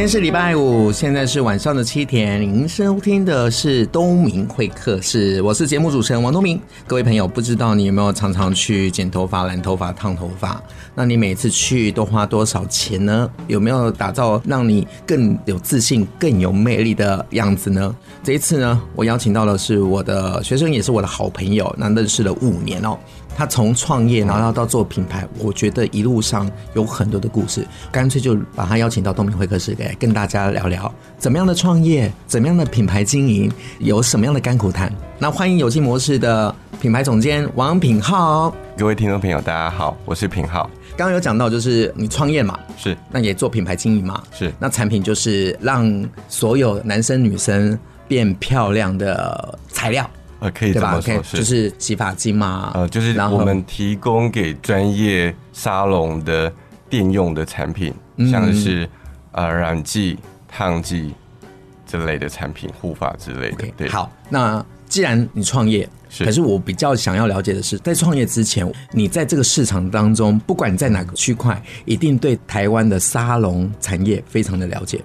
今天是礼拜五，现在是晚上的七点。您收听的是东明会客室，我是节目主持人王东明。各位朋友，不知道你有没有常常去剪头发、染头发、烫头发？那你每次去都花多少钱呢？有没有打造让你更有自信、更有魅力的样子呢？这一次呢，我邀请到的是我的学生，也是我的好朋友，那认识了五年哦。他从创业，然后到做品牌，我觉得一路上有很多的故事，干脆就把他邀请到东明会客室，来跟大家聊聊怎么样的创业，怎么样的品牌经营，有什么样的甘苦谈。那欢迎有机模式的品牌总监王品浩。各位听众朋友，大家好，我是品浩。刚刚有讲到，就是你创业嘛，是，那也做品牌经营嘛，是，那产品就是让所有男生女生变漂亮的材料。呃，可以这么说就是洗发精嘛，呃，就是我们提供给专业沙龙的电用的产品，嗯、像是呃染剂、烫剂之类的产品，护发之类的。Okay, 对，好，那既然你创业，是，可是我比较想要了解的是，在创业之前，你在这个市场当中，不管你在哪个区块，一定对台湾的沙龙产业非常的了解。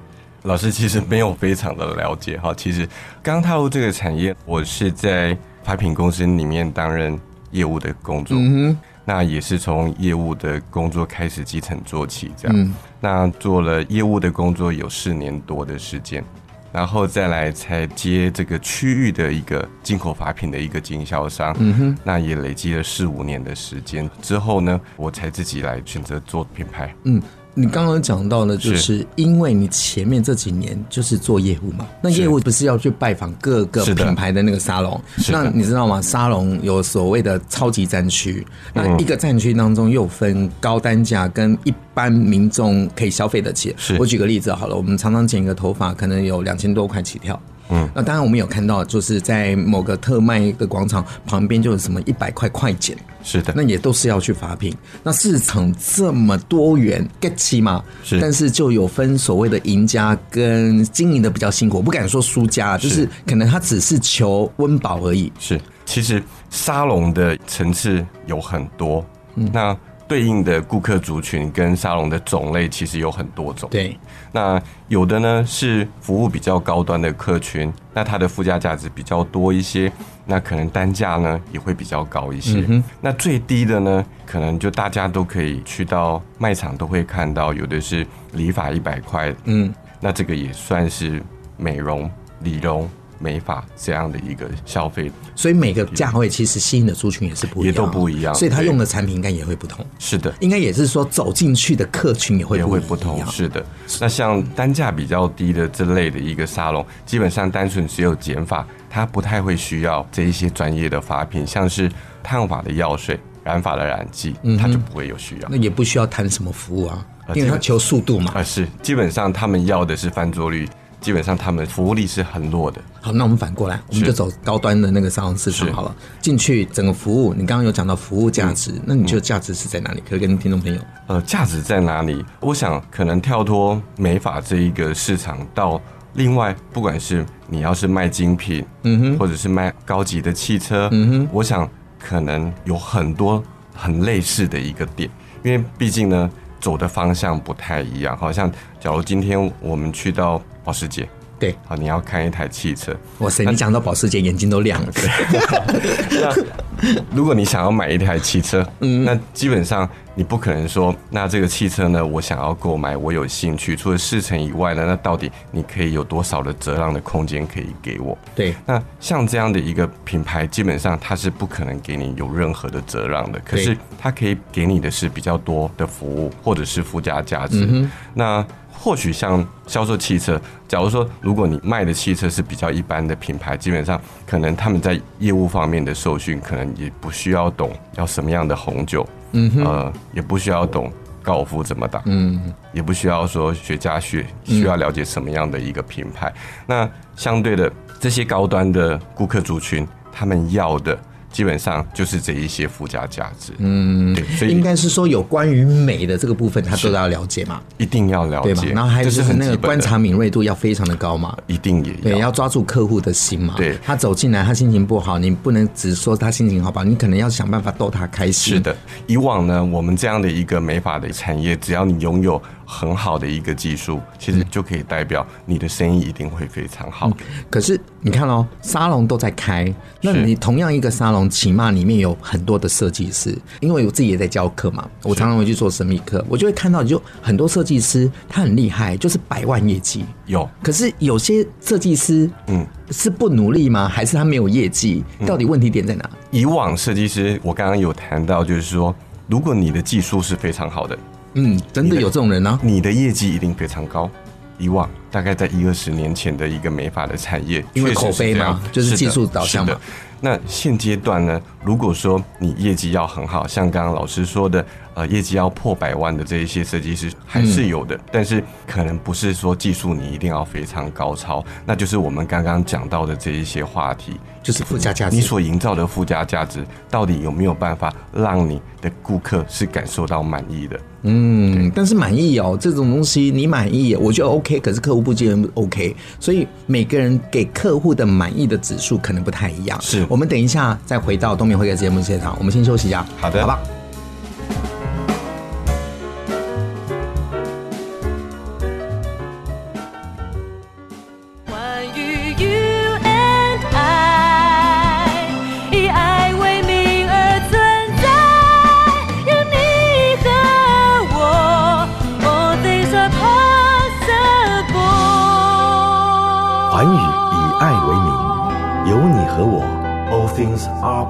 老师其实没有非常的了解哈，其实刚踏入这个产业，我是在发品公司里面担任业务的工作，嗯，那也是从业务的工作开始基层做起，这样，嗯，那做了业务的工作有四年多的时间，然后再来才接这个区域的一个进口发品的一个经销商，嗯哼，那也累积了四五年的时间之后呢，我才自己来选择做品牌，嗯。你刚刚讲到的，就是因为你前面这几年就是做业务嘛，那业务不是要去拜访各个品牌的那个沙龙？那你知道吗？沙龙有所谓的超级战区，那一个战区当中又分高单价跟一般民众可以消费得起。我举个例子好了，我们常常剪一个头发，可能有两千多块起跳。嗯，那当然我们有看到，就是在某个特卖的广场旁边，就有什么一百块快剪，是的，那也都是要去发品。那市场这么多元，get 起嘛？是，但是就有分所谓的赢家跟经营的比较辛苦，我不敢说输家，就是可能他只是求温饱而已。是，其实沙龙的层次有很多，嗯，那。对应的顾客族群跟沙龙的种类其实有很多种。对，那有的呢是服务比较高端的客群，那它的附加价值比较多一些，那可能单价呢也会比较高一些。嗯。那最低的呢，可能就大家都可以去到卖场都会看到，有的是理发一百块，嗯，那这个也算是美容理容。美发这样的一个消费，所以每个价位其实吸引的族群也是不一样，也都不一样，所以他用的产品应该也会不同。是的，应该也是说走进去的客群也会不也会不同。是的，那像单价比较低的这类的一个沙龙，基本上单纯只有剪发，它不太会需要这一些专业的发品，像是烫发的药水、染发的染剂，它就不会有需要。那也不需要谈什么服务啊，因为它求速度嘛。啊，是，基本上他们要的是翻桌率。基本上他们服务力是很弱的。好，那我们反过来，我们就走高端的那个沙龙市场好了。进去整个服务，你刚刚有讲到服务价值，嗯，那你觉得价值是在哪里？可以跟听众朋友。呃，价值在哪里？我想可能跳脱美发这一个市场，到另外，不管是你要是卖精品，嗯哼，或者是卖高级的汽车，嗯哼，我想可能有很多很类似的一个点，因为毕竟呢，走的方向不太一样。好像假如今天我们去到保时捷，对，好，你要看一台汽车，哇塞，你讲到保时捷，眼睛都亮了。对，那如果你想要买一台汽车，嗯，那基本上你不可能说，那这个汽车呢，我想要购买，我有兴趣，除了试乘以外呢，那到底你可以有多少的折让的空间可以给我？对，那像这样的一个品牌，基本上它是不可能给你有任何的折让的，可是它可以给你的是比较多的服务或者是附加价值。嗯、那或许像销售汽车，假如说如果你卖的汽车是比较一般的品牌，基本上可能他们在业务方面的受训，可能也不需要懂要什么样的红酒，嗯，呃，也不需要懂高尔夫怎么打，嗯，也不需要说学家学需要了解什么样的一个品牌。那相对的这些高端的顾客族群，他们要的基本上就是这一些附加价值。嗯，对，所以应该是说有关于美的这个部分，他都要了解嘛，一定要了解。然后还有就是那个观察敏锐度要非常的高嘛，一定也要对，要抓住客户的心嘛。对，他走进来，他心情不好，你不能只说他心情好吧，你可能要想办法逗他开心。是的，以往呢，我们这样的一个美发的产业，只要你拥有。很好的一个技术，其实就可以代表你的生意一定会非常好。嗯、可是你看哦，沙龙都在开，那你同样一个沙龙，起码里面有很多的设计师，因为我自己也在教课嘛，我常常会去做神秘课，我就会看到就很多设计师，他很厉害，就是百万业绩有。可是有些设计师，嗯，是不努力吗？还是他没有业绩？到底问题点在哪？嗯、以往设计师，我刚刚有谈到，就是说，如果你的技术是非常好的。嗯，真的有这种人呢、啊？你的业绩一定非常高。以往大概在一二十年前的一个美发的产业，因为口碑嘛，就是技术导向嘛。那现阶段呢？如果说你业绩要很好，像刚刚老师说的，呃，业绩要破百万的这一些设计师还是有的，嗯、但是可能不是说技术你一定要非常高超，那就是我们刚刚讲到的这一些话题，就是附加价值。你所营造的附加价值，到底有没有办法让你的顾客是感受到满意的？嗯，但是满意哦，这种东西你满意，我觉得 OK，可是客户不见得 OK，所以每个人给客户的满意的指数可能不太一样。是，我们等一下再回到东明会客节目现场，我们先休息一下。好的，好吧。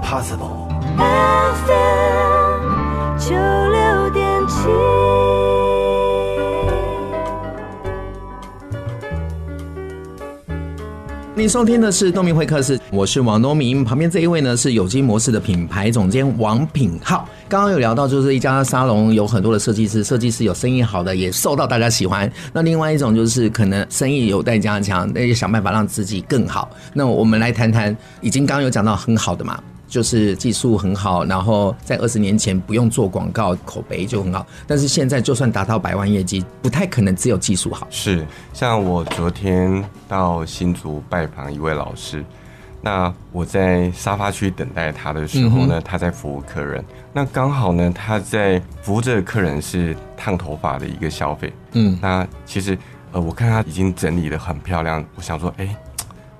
Possible. FM 九六点七。你收听的是东明会客室，我是王东明。旁边这一位呢是有机模式的品牌总监王品浩。刚刚有聊到，就是一家沙龙有很多的设计师，设计师有生意好的，也受到大家喜欢。那另外一种就是可能生意有待加强，那也想办法让自己更好。那我们来谈谈，已经刚刚有讲到很好的嘛，就是技术很好，然后在二十年前不用做广告，口碑就很好。但是现在就算达到百万业绩，不太可能只有技术好。是，像我昨天到新竹拜访一位老师。那我在沙发区等待他的时候呢，他在服务客人。那刚好呢，他在服务这个客人是烫头发的一个消费。嗯，那其实呃，我看他已经整理的很漂亮，我想说，哎，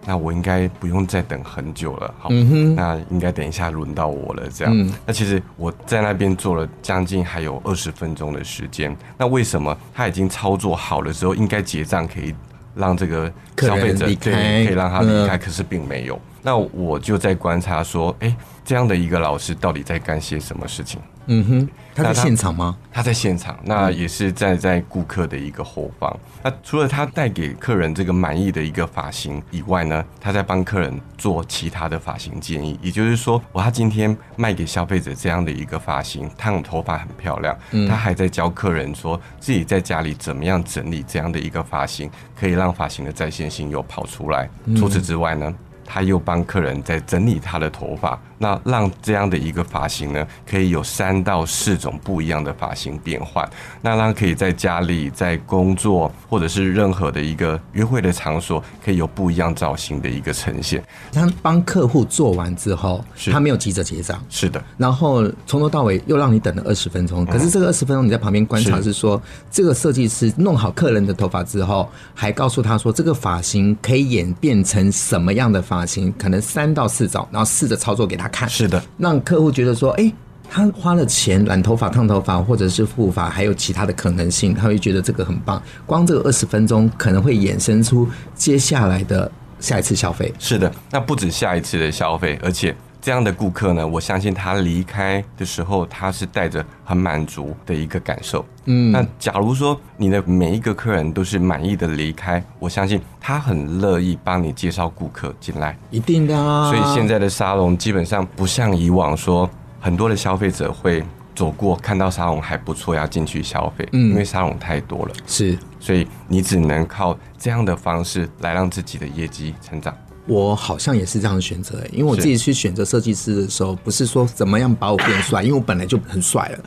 那我应该不用再等很久了。好，那应该等一下轮到我了。这样，那其实我在那边做了将近还有二十分钟的时间。那为什么他已经操作好了之后，应该结账可以让这个消费者对可以让他离开，可是并没有。那我就在观察说，哎，这样的一个老师到底在干些什么事情？嗯哼，他在现场吗？他，他在现场，那也是站在顾客的一个后方。那除了他带给客人这个满意的一个发型以外呢，他在帮客人做其他的发型建议。也就是说，我他今天卖给消费者这样的一个发型，烫头发很漂亮，他还在教客人说自己在家里怎么样整理这样的一个发型，可以让发型的在线性又跑出来。除此之外呢，他又帮客人在整理他的头发，那让这样的一个发型呢，可以有三到四种不一样的发型变换，那让可以在家里、在工作或者是任何的一个约会的场所，可以有不一样造型的一个呈现。他帮客户做完之后，他没有急着结账，是的。然后从头到尾又让你等了二十分钟，可是这个二十分钟你在旁边观察是说，这个设计师弄好客人的头发之后，还告诉他说，这个发型可以演变成什么样的发。发型可能三到四种，然后试着操作给他看。是的，让客户觉得说，哎，他花了钱染头发、烫头发，或者是护发，还有其他的可能性，他会觉得这个很棒。光这个二十分钟可能会衍生出接下来的下一次消费。是的，那不止下一次的消费，而且。这样的顾客呢，我相信他离开的时候，他是带着很满足的一个感受。嗯，那假如说你的每一个客人都是满意的离开，我相信他很乐意帮你介绍顾客进来。一定的啊。所以现在的沙龙基本上不像以往说，很多的消费者会走过看到沙龙还不错，要进去消费。嗯，因为沙龙太多了。是，所以你只能靠这样的方式来让自己的业绩成长。我好像也是这样的选择，因为我自己去选择设计师的时候，不是说怎么样把我变帅，因为我本来就很帅了。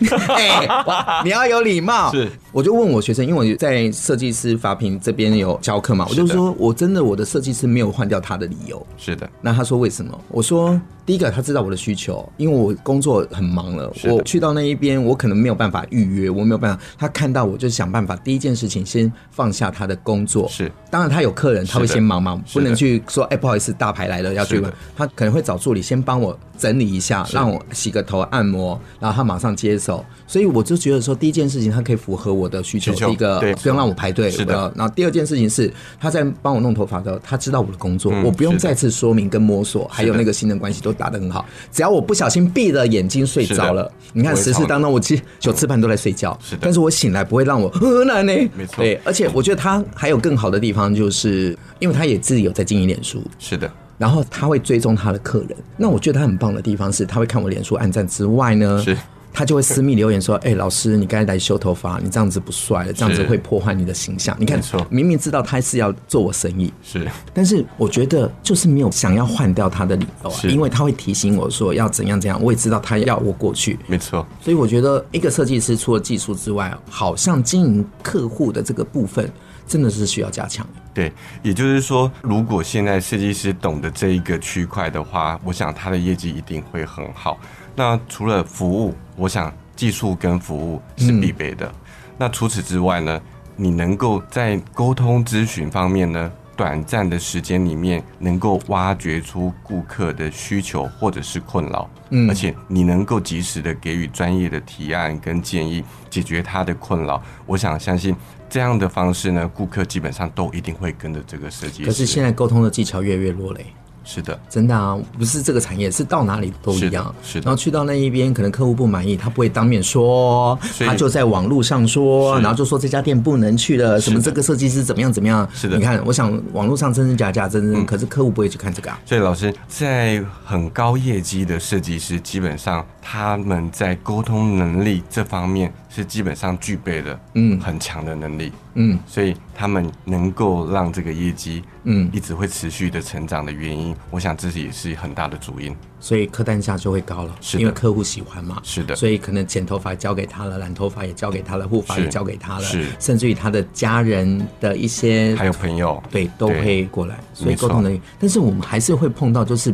哎、欸，你要有礼貌。是，我就问我学生，因为我在设计师法品这边有教课嘛，我就说我真的我的设计师没有换掉他的理由。是的，那他说为什么？我说第一个他知道我的需求，因为我工作很忙了，我去到那一边我可能没有办法预约，我没有办法。他看到我就想办法，第一件事情先放下他的工作。是，当然他有客人，他会先忙忙，不能去说哎、欸、不好意思，大牌来了要去问，他可能会找助理先帮我整理一下，让我洗个头按摩，然后他马上接手。所以我就觉得说，第一件事情他可以符合我的需求，第一个不用让我排队，是的。然后第二件事情是，他在帮我弄头发的时候，他知道我的工作，我不用再次说明跟摸索，还有那个信任关系都打得很好。只要我不小心闭了眼睛睡着了，你看十次当中我其实九次半都在睡觉，是的。但是我醒来不会让我很难呢，没错。对，而且我觉得他还有更好的地方，就是因为他也自己有在经营脸书，是的。然后他会追踪他的客人，那我觉得他很棒的地方是，他会看我脸书按赞之外呢，是。他就会私密留言说：“哎、欸，老师，你该来修头发，你这样子不帅了，这样子会破坏你的形象。你看，明明知道他是要做我生意，是，但是我觉得就是没有想要换掉他的理由啊，因为他会提醒我说要怎样怎样，我也知道他要我过去，没错。所以我觉得一个设计师除了技术之外，好像经营客户的这个部分真的是需要加强。对，也就是说，如果现在设计师懂得这一个区块的话，我想他的业绩一定会很好。”那除了服务，我想技术跟服务是必备的。嗯、那除此之外呢，你能够在沟通咨询方面呢，短暂的时间里面能够挖掘出顾客的需求或者是困扰，嗯，而且你能够及时的给予专业的提案跟建议，解决他的困扰。我想相信这样的方式呢，顾客基本上都一定会跟着这个设计师。可是现在沟通的技巧越来越弱嘞。是的，真的啊，不是这个产业，是到哪里都一样。是的，然后去到那一边，可能客户不满意，他不会当面说，他就在网络上说，然后就说这家店不能去了，什么这个设计师怎么样怎么样。是的，你看，我想网络上真真假假，真真，可是客户不会去看这个啊。所以老师，在很高业绩的设计师，基本上他们在沟通能力这方面是基本上具备了，嗯，很强的能力。嗯，所以他们能够让这个业绩，嗯，一直会持续的成长的原因，我想这是也是很大的主因。所以客单价就会高了，是因为客户喜欢嘛。是的，所以可能剪头发交给他了，染头发也交给他了，护发也交给他了，是，甚至于他的家人的一些还有朋友，对，都会过来。所以沟通能力，但是我们还是会碰到，就是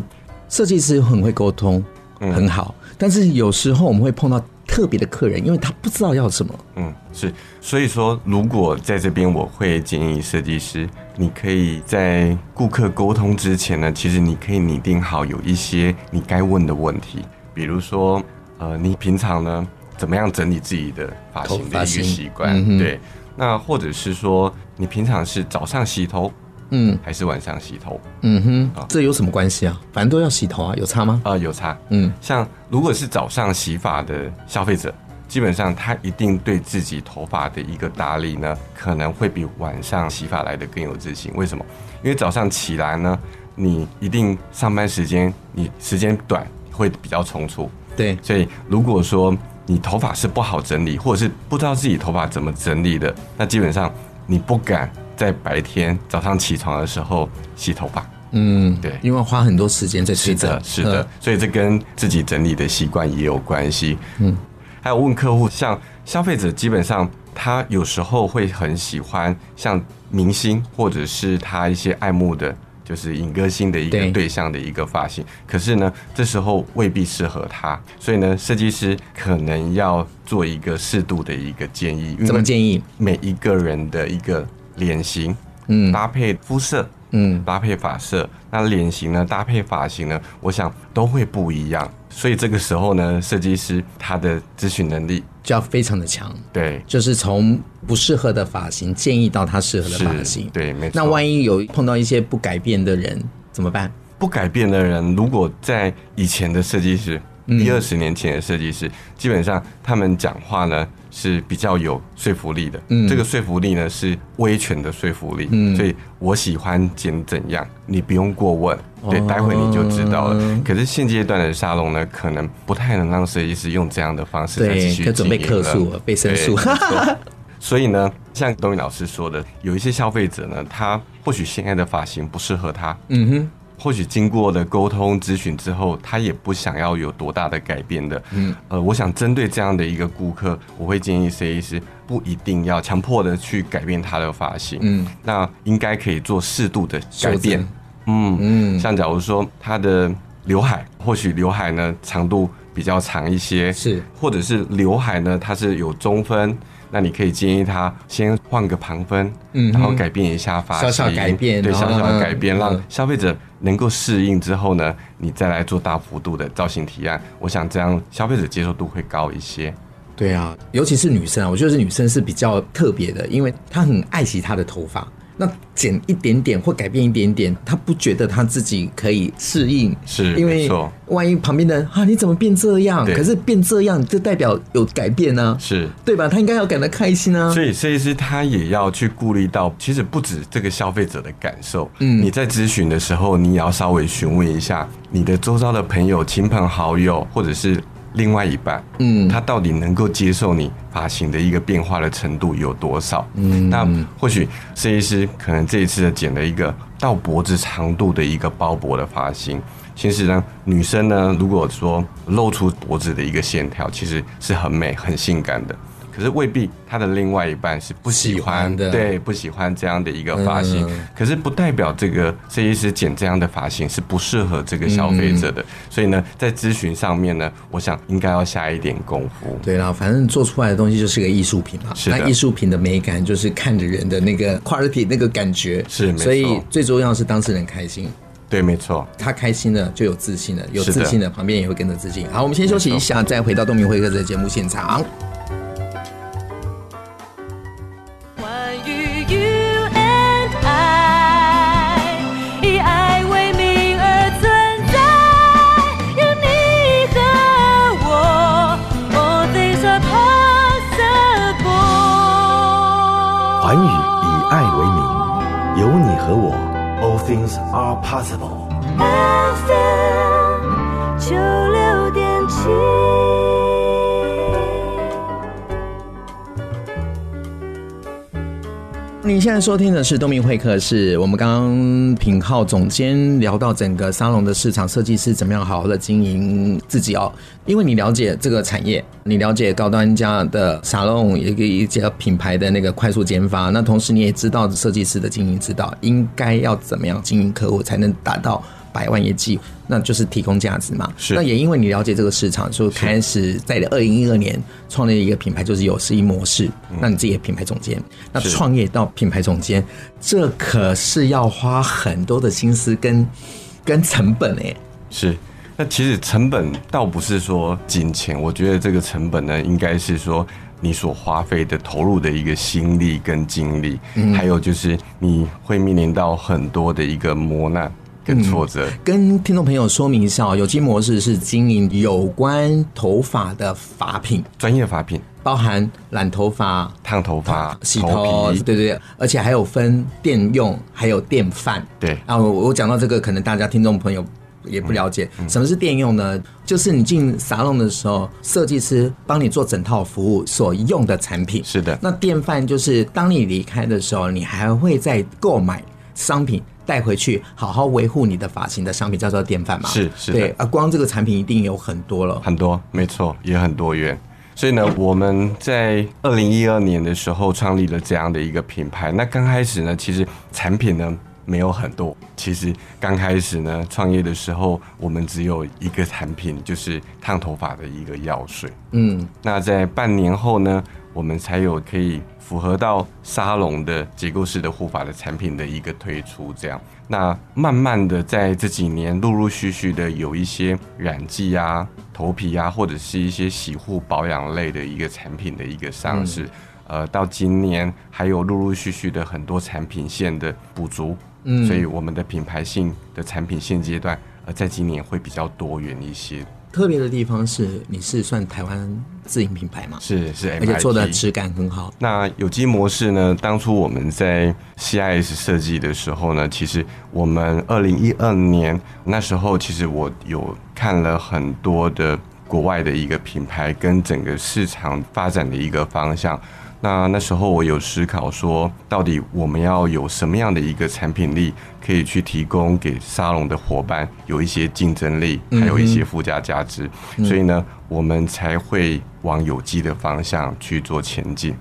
设计师很会沟通，很好，但是有时候我们会碰到。特别的客人，因为他不知道要什么。嗯，是，所以说，如果在这边，我会建议设计师，你可以在顾客沟通之前呢，其实你可以拟定好有一些你该问的问题，比如说，呃，你平常呢怎么样整理自己的发型的一个习惯？嗯、对，那或者是说，你平常是早上洗头？嗯，还是晚上洗头？嗯哼，这有什么关系啊？反正都要洗头啊，有差吗？啊、呃，有差。嗯，像如果是早上洗发的消费者，基本上他一定对自己头发的一个打理呢，可能会比晚上洗发来的更有自信。为什么？因为早上起来呢，你一定上班时间你时间短，会比较匆促。对，所以如果说你头发是不好整理，或者是不知道自己头发怎么整理的，那基本上你不敢。在白天早上起床的时候洗头发，嗯，对，因为花很多时间在洗的，是的，所以这跟自己整理的习惯也有关系。嗯，还有问客户，像消费者基本上他有时候会很喜欢像明星或者是他一些爱慕的，就是影歌星的一个对象的一个发型，可是呢，这时候未必适合他，所以呢，设计师可能要做一个适度的一个建议。怎么建议？每一个人的一个。脸型，嗯，搭配肤色，嗯，搭配发色，那脸型呢，搭配发型呢，我想都会不一样。所以这个时候呢，设计师他的咨询能力就要非常的强。对，就是从不适合的发型建议到他适合的发型。对，没错。那万一有碰到一些不改变的人怎么办？不改变的人，如果在以前的设计师。一二十年前的设计师，基本上他们讲话呢是比较有说服力的。嗯，这个说服力呢是威权的说服力。嗯，所以我喜欢剪怎样，你不用过问，对，待会你就知道了。可是现阶段的沙龙呢，可能不太能让设计师用这样的方式再继续准备客诉、被申诉。所以呢，像东宇老师说的，有一些消费者呢，他或许现在的发型不适合他，嗯哼，或许经过的沟通咨询之后，他也不想要有多大的改变的，嗯，呃，我想针对这样的一个顾客，我会建议设计师不一定要强迫的去改变他的发型，嗯，那应该可以做适度的改变，嗯。嗯，像假如说他的刘海，或许刘海呢长度比较长一些，是，或者是刘海呢它是有中分。那你可以建议他先换个旁分，嗯，然后改变一下发型，小小改变，对，小小的改变，嗯、让消费者能够适应之后呢，你再来做大幅度的造型提案，我想这样消费者接受度会高一些。对啊，尤其是女生啊，我觉得是女生是比较特别的，因为她很爱惜她的头发。那减一点点或改变一点点，他不觉得他自己可以适应，是因为万一旁边的人啊，你怎么变这样？可是变这样就代表有改变呢、啊，是对吧？他应该要感到开心啊。所以设计师他也要去顾虑到，其实不止这个消费者的感受。嗯，你在咨询的时候，你也要稍微询问一下你的周遭的朋友、亲朋好友，或者是。另外一半，嗯，他到底能够接受你发型的一个变化的程度有多少？嗯，那或许设计师可能这一次剪了一个到脖子长度的一个包脖的发型，其实呢，女生呢，如果说露出脖子的一个线条，其实是很美、很性感的。可是未必他的另外一半是不喜欢，的，对，不喜欢这样的一个发型。嗯、可是不代表这个设计师剪这样的发型是不适合这个消费者的。嗯、所以呢，在咨询上面呢，我想应该要下一点功夫。对啦，反正做出来的东西就是个艺术品嘛。是，那艺术品的美感就是看着人的那个 quality 那个感觉。是，所以最重要是当事人开心。对，没错。他开心了就有自信了，有自信了旁边也会跟着自信。好，我们先休息一下，再回到东明会客的节目现场。Things are possible. FM 九六点七。你现在收听的是东明会客室，我们刚刚品号总监聊到整个沙龙的市场，设计师怎么样好好的经营自己哦。因为你了解这个产业，你了解高端家的沙龙一个一家品牌的那个快速研发，那同时你也知道设计师的经营之道，应该要怎么样经营客户才能达到百万业绩，那就是提供价值嘛。是。那也因为你了解这个市场，就开始在二零一二年创立一个品牌，就是有思翼模式。嗯、那你自己的品牌总监，那创业到品牌总监，这可是要花很多的心思跟跟成本哎。是。那其实成本倒不是说金钱，我觉得这个成本呢，应该是说你所花费的、投入的一个心力跟精力，嗯、还有就是你会面临到很多的一个磨难。跟挫折、嗯，跟听众朋友说明一下，有机模式是经营有关头发的发品，专业发品，包含染头发、烫头发、洗头，对对对，而且还有分店用，还有电饭。对啊，我我讲到这个，可能大家听众朋友也不了解，嗯嗯、什么是店用呢？就是你进沙龙的时候，设计师帮你做整套服务所用的产品。是的，那电饭就是当你离开的时候，你还会再购买商品。带回去好好维护你的发型的商品叫做典范嘛？是是，对啊，光这个产品一定有很多了，很多，没错，也很多元。所以呢，我们在二零一二年的时候创立了这样的一个品牌。那刚开始呢，其实产品呢没有很多。其实刚开始呢，创业的时候，我们只有一个产品，就是烫头发的一个药水。嗯，那在半年后呢，我们才有可以。符合到沙龙的结构式的护发的产品的一个推出，这样，那慢慢的在这几年陆陆续续的有一些染剂啊、头皮啊，或者是一些洗护保养类的一个产品的一个上市，嗯、呃，到今年还有陆陆续续的很多产品线的补足，嗯，所以我们的品牌性的产品现阶段，呃，在今年会比较多元一些。特别的地方是，你是算台湾自营品牌吗？是是，而且做的质感很好。那有机模式呢？当初我们在 CIS 设计的时候呢，其实我们二零一二年那时候，其实我有看了很多的国外的一个品牌跟整个市场发展的一个方向。那那时候我有思考说，到底我们要有什么样的一个产品力，可以去提供给沙龙的伙伴有一些竞争力，还有一些附加价值。所以呢，我们才会往有机的方向去做前进。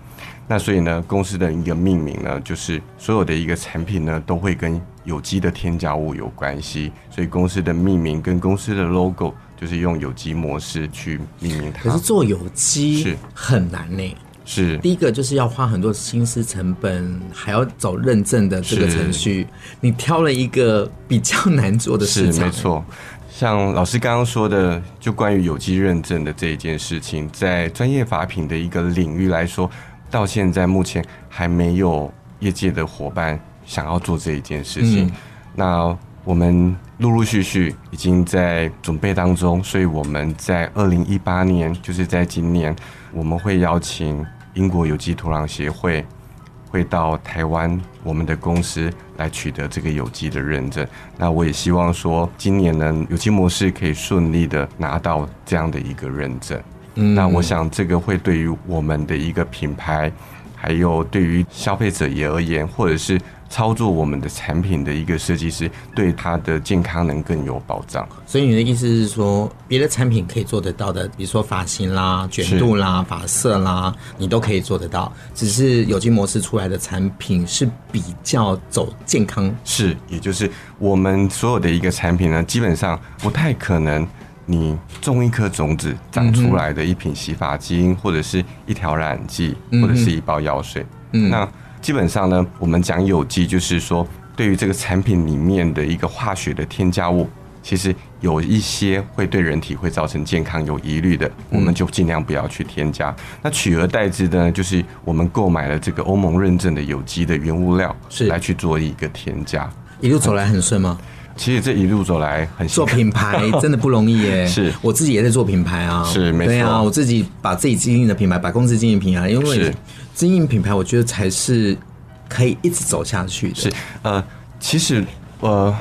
那所以呢，公司的一个命名呢，就是所有的一个产品呢，都会跟有机的添加物有关系。所以公司的命名跟公司的 logo 就是用有机模式去命名它。可是做有机是很难呢。是第一个就是要花很多心思成本，还要走认证的这个程序。你挑了一个比较难做的事情，没错。像老师刚刚说的，就关于有机认证的这一件事情，在专业法品的一个领域来说，到现在目前还没有业界的伙伴想要做这一件事情。嗯、那我们陆陆续续已经在准备当中，所以我们在二零一八年，就是在今年，我们会邀请。英国有机土壤协会会到台湾，我们的公司来取得这个有机的认证。那我也希望说，今年呢，有机模式可以顺利的拿到这样的一个认证。嗯，那我想这个会对于我们的一个品牌，还有对于消费者也而言，或者是。操作我们的产品的一个设计师，对他的健康能更有保障。所以你的意思是说，别的产品可以做得到的，比如说发型啦、卷度啦、发色啦，你都可以做得到。只是有机模式出来的产品是比较走健康。是，也就是我们所有的一个产品呢，基本上不太可能，你种一颗种子长出来的一瓶洗发精，或者是一条染剂，或者是一包药水。嗯，那。基本上呢，我们讲有机，就是说对于这个产品里面的一个化学的添加物，其实有一些会对人体会造成健康有疑虑的，我们就尽量不要去添加。那取而代之的呢，就是我们购买了这个欧盟认证的有机的原物料，是来去做一个添加。一路走来很顺吗？其实这一路走来很做品牌真的不容易耶。是我自己也在做品牌啊，是没错。对啊，我自己把自己经营的品牌，把公司经营品牌，因为。经营品牌，我觉得才是可以一直走下去的。是，呃，其实，呃，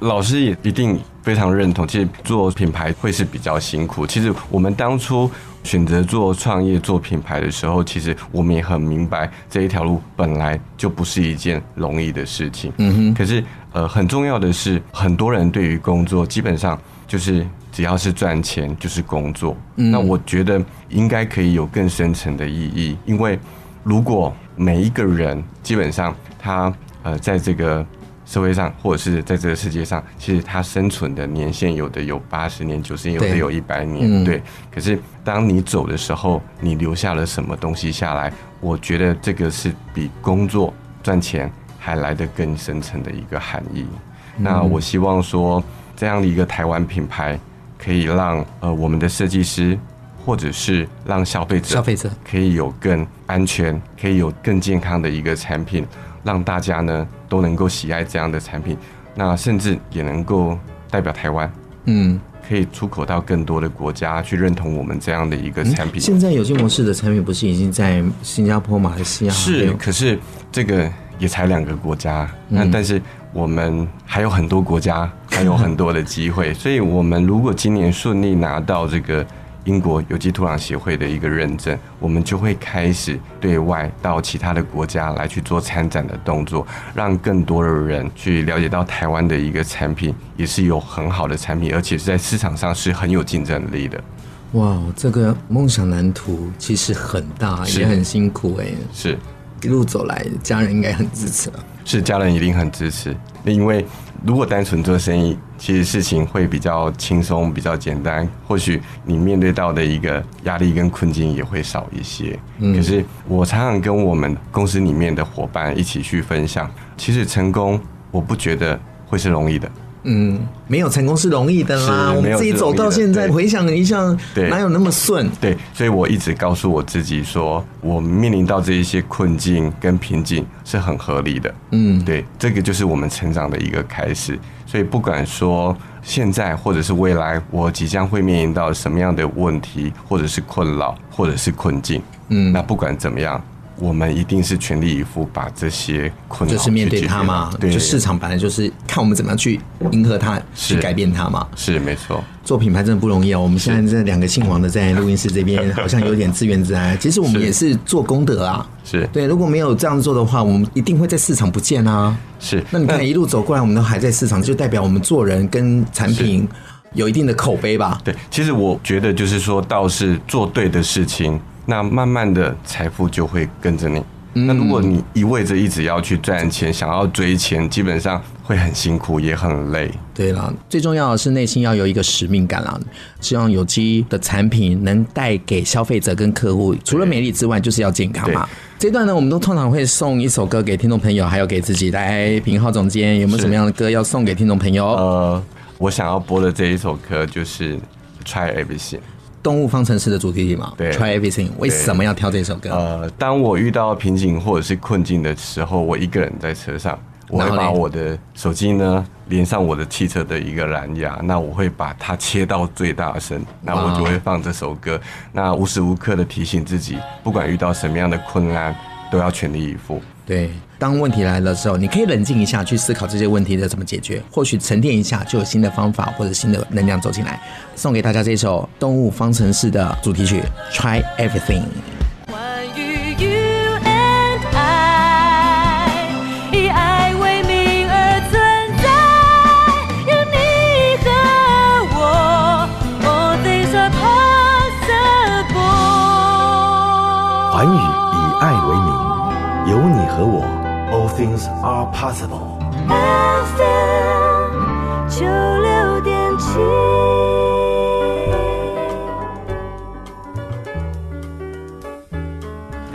老师也一定非常认同，其实做品牌会是比较辛苦。其实我们当初选择做创业、做品牌的时候，其实我们也很明白这一条路本来就不是一件容易的事情。嗯哼。可是，呃，很重要的是，很多人对于工作基本上就是只要是赚钱就是工作。嗯。那我觉得应该可以有更深层的意义，因为。如果每一个人基本上他呃在这个社会上或者是在这个世界上，其实他生存的年限有的有八十年、九十年，有的有一百年，对，对。可是当你走的时候，你留下了什么东西下来？我觉得这个是比工作赚钱还来得更深层的一个含义。那我希望说，这样的一个台湾品牌可以让呃我们的设计师。或者是让消费者消费者可以有更安全、可以有更健康的一个产品，让大家呢都能够喜爱这样的产品，那甚至也能够代表台湾，嗯，可以出口到更多的国家去认同我们这样的一个产品。现在有机模式的产品不是已经在新加坡、马来西亚？是，可是这个也才两个国家，那但是我们还有很多国家，还有很多的机会，所以我们如果今年顺利拿到这个。英国有机土壤协会的一个认证，我们就会开始对外到其他的国家来去做参展的动作，让更多的人去了解到台湾的一个产品也是有很好的产品，而且是在市场上是很有竞争力的。哇，这个梦想蓝图其实很大，也很辛苦哎。是，一路走来，家人应该很支持。是，家人一定很支持，因为。如果单纯做生意，其实事情会比较轻松、比较简单。或许你面对到的一个压力跟困境也会少一些。嗯，可是我常常跟我们公司里面的伙伴一起去分享，其实成功我不觉得会是容易的。嗯，没有成功是容易的啦。我们自己走到现在，回想一下，对，哪有那么顺？对，所以我一直告诉我自己说，我们面临到这一些困境跟瓶颈是很合理的。嗯，对，这个就是我们成长的一个开始。所以不管说现在或者是未来，我即将会面临到什么样的问题，或者是困扰，或者是困境，嗯，那不管怎么样，我们一定是全力以赴把这些困难就是面对它嘛。对，就市场本来就是看我们怎么样去迎合它，去改变它嘛。是没错，做品牌真的不容易哦。我们现在这两个姓王的在录音室这边，好像有点自怨自艾。其实我们也是做功德啊。是对，如果没有这样做的话，我们一定会在市场不见啊。是，那你看一路走过来，我们都还在市场，就代表我们做人跟产品。有一定的口碑吧？对，其实我觉得就是说，倒是做对的事情，那慢慢的财富就会跟着你。嗯、那如果你一味着一直要去赚钱，想要追钱，基本上会很辛苦，也很累。对了，最重要的是内心要有一个使命感啦，希望有机的产品能带给消费者跟客户，除了美丽之外，就是要健康嘛。这段呢，我们都通常会送一首歌给听众朋友，还有给自己。来，平浩总监有没有什么样的歌要送给听众朋友？呃。我想要播的这一首歌就是《Try Everything》，动物方程式的主题曲嘛。对，《Try Everything》为什么要挑这首歌？呃，当我遇到瓶颈或者是困境的时候，我一个人在车上，我会把我的手机呢连上我的汽车的一个蓝牙，那我会把它切到最大声，那我就会放这首歌，那无时无刻的提醒自己，不管遇到什么样的困难，都要全力以赴。对，当问题来的时候，你可以冷静一下，去思考这些问题的怎么解决。或许沉淀一下，就有新的方法或者新的能量走进来。送给大家这首《动物方程式》的主题曲《Try Everything》。possible。FM 九六点七。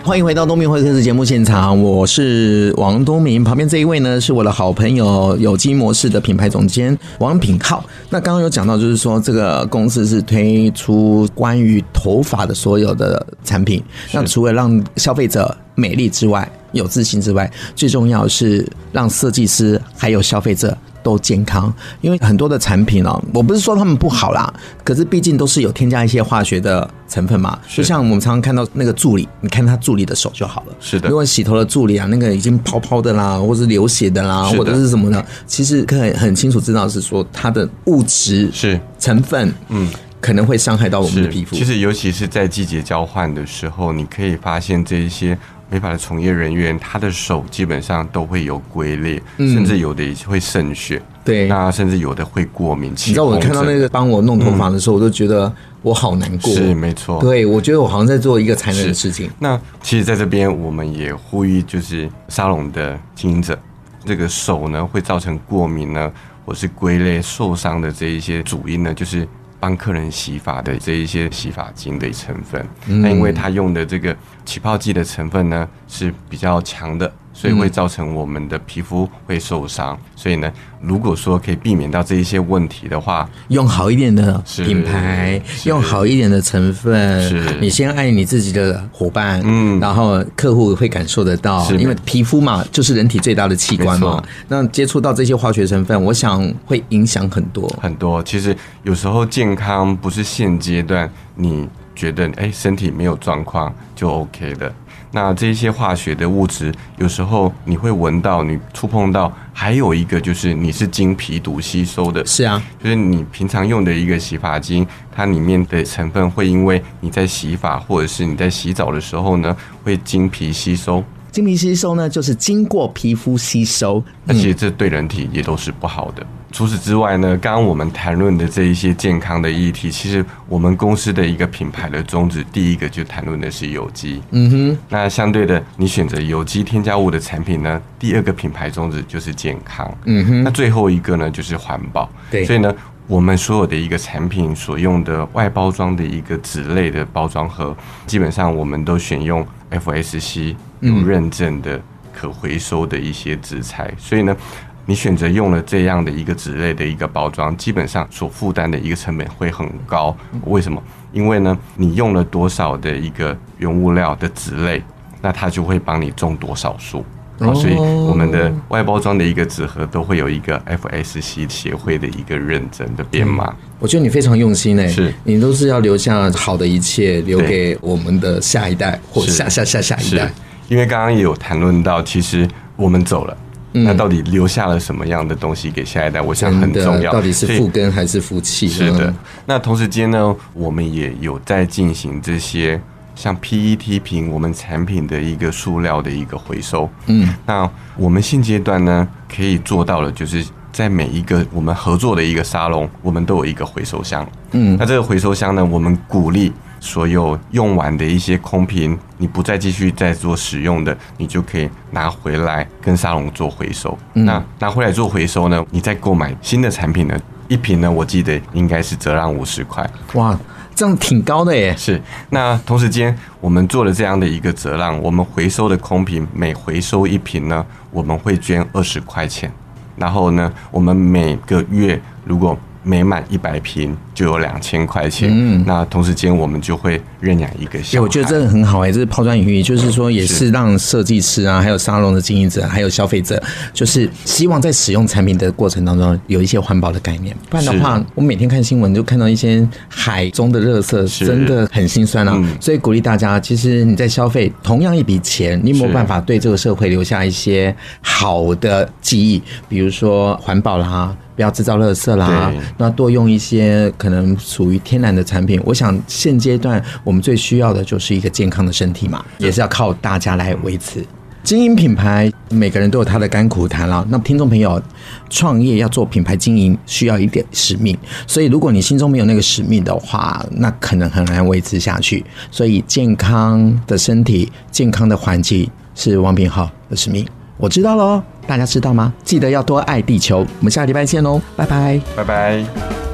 欢迎回到东明会客室节目现场，我是王东明，旁边这一位呢是我的好朋友有机模式的品牌总监王品浩。那刚刚有讲到，就是说这个公司是推出关于头发的所有的产品。那除了让消费者美丽之外，有自信之外，最重要是让设计师还有消费者。都健康，因为很多的产品哦，我不是说他们不好啦，可是毕竟都是有添加一些化学的成分嘛。就像我们常常看到那个助理，你看他助理的手就好了。是的，如果洗头的助理啊，那个已经泡泡的啦，或是流血的啦，或者是什么的，其实可以很清楚知道是说它的物质是成分，嗯，可能会伤害到我们的皮肤。其实尤其是在季节交换的时候，你可以发现这一些。美发的从业人员，他的手基本上都会有龟裂，嗯、甚至有的会渗血。对，那甚至有的会过敏。你知道我看到那个帮我弄头发的时候，嗯、我都觉得我好难过。是没错，对，我觉得我好像在做一个残忍的事情。那其实，在这边我们也呼吁，就是沙龙的经营者，这个手呢会造成过敏呢，或是龟裂受伤的这一些主因呢，就是。帮客人洗发的这一些洗发精的成分，那因为它用的这个起泡剂的成分呢是比较强的。所以会造成我们的皮肤会受伤，所以呢，如果说可以避免到这一些问题的话，用好一点的品牌，用好一点的成分，是。你先爱你自己的伙伴，嗯，然后客户会感受得到，因为皮肤嘛，就是人体最大的器官嘛，那接触到这些化学成分，我想会影响很多。很多。其实有时候健康不是现阶段你觉得哎身体没有状况就 OK 的。那这些化学的物质，有时候你会闻到，你触碰到，还有一个就是你是经皮毒吸收的。是啊，就是你平常用的一个洗发精，它里面的成分会因为你在洗发或者是你在洗澡的时候呢，会经皮吸收。经皮吸收呢，就是经过皮肤吸收，那其实这对人体也都是不好的。除此之外呢，刚刚我们谈论的这一些健康的议题，其实我们公司的一个品牌的宗旨，第一个就谈论的是有机。嗯哼，那相对的，你选择有机添加物的产品呢，第二个品牌宗旨就是健康。嗯哼，那最后一个呢，就是环保。对，所以呢，我们所有的一个产品所用的外包装的一个纸类的包装盒，基本上我们都选用 FSC 有认证的可回收的一些纸材，所以呢。你选择用了这样的一个纸类的一个包装，基本上所负担的一个成本会很高。为什么？因为呢，你用了多少的一个原物料的纸类，那它就会帮你种多少树。哦，所以我们的外包装的一个纸盒都会有一个 FSC 协会的一个认证的编码。我觉得你非常用心诶，是你都是要留下好的一切，留给我们的下一代或下下下下一代。因为刚刚也有谈论到，其实我们走了。嗯、那到底留下了什么样的东西给下一代？我想很重要。到底是复根还是复气？是的。那同时间呢，我们也有在进行这些像 PET 瓶我们产品的一个塑料的一个回收。嗯，那我们现阶段呢，可以做到了，就是在每一个我们合作的一个沙龙，我们都有一个回收箱。嗯，那这个回收箱呢，我们鼓励。所有用完的一些空瓶，你不再继续再做使用的，你就可以拿回来跟沙龙做回收。嗯、那拿回来做回收呢，你再购买新的产品呢，一瓶呢，我记得应该是折让五十块。哇，这样挺高的耶！是。那同时间，我们做了这样的一个折让，我们回收的空瓶每回收一瓶呢，我们会捐二十块钱。然后呢，我们每个月如果每满一百瓶就有两千块钱。嗯，那同时间我们就会认养一个小孩。我觉得这个很好哎，这是抛砖引玉，就是说也是让设计师啊，还有沙龙的经营者，还有消费者，就是希望在使用产品的过程当中有一些环保的概念。不然的话，我每天看新闻就看到一些海中的垃圾，真的很心酸啊。所以鼓励大家，其实你在消费同样一笔钱，你有没有办法对这个社会留下一些好的记忆？比如说环保啦。不要制造垃圾啦，那多用一些可能属于天然的产品。我想现阶段我们最需要的就是一个健康的身体嘛，也是要靠大家来维持。经营品牌，每个人都有他的甘苦谈了。那听众朋友，创业要做品牌经营，需要一点使命。所以如果你心中没有那个使命的话，那可能很难维持下去。所以健康的身体、健康的环境是王品浩的使命。我知道喽，大家知道吗？记得要多爱地球。我们下个礼拜见喽，拜拜，拜拜。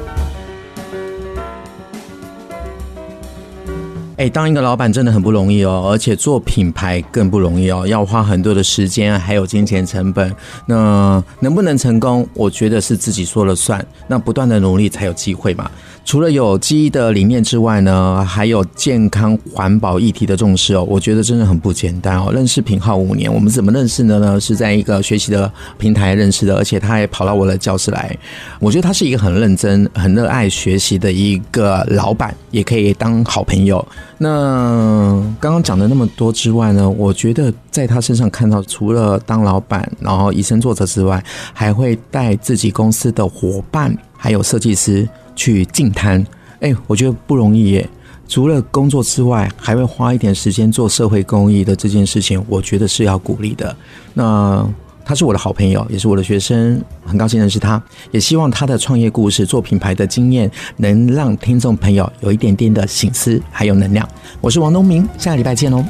哎，当一个老板真的很不容易哦，而且做品牌更不容易哦，要花很多的时间还有金钱成本。那能不能成功，我觉得是自己说了算。那不断的努力才有机会嘛。除了有机的理念之外呢，还有健康环保议题的重视哦，我觉得真的很不简单哦。认识品顥五年，我们怎么认识的呢？是在一个学习的平台认识的，而且他还跑到我的教室来。我觉得他是一个很认真、很热爱学习的一个老板，也可以当好朋友。那刚刚讲的那么多之外呢，我觉得在他身上看到，除了当老板，然后以身作则之外，还会带自己公司的伙伴，还有设计师。去进摊，哎，我觉得不容易耶。除了工作之外，还会花一点时间做社会公益的这件事情，我觉得是要鼓励的。那他是我的好朋友，也是我的学生，很高兴认识他。也希望他的创业故事、做品牌的经验，能让听众朋友有一点点的醒思，还有能量。我是王东明，下个礼拜见喽。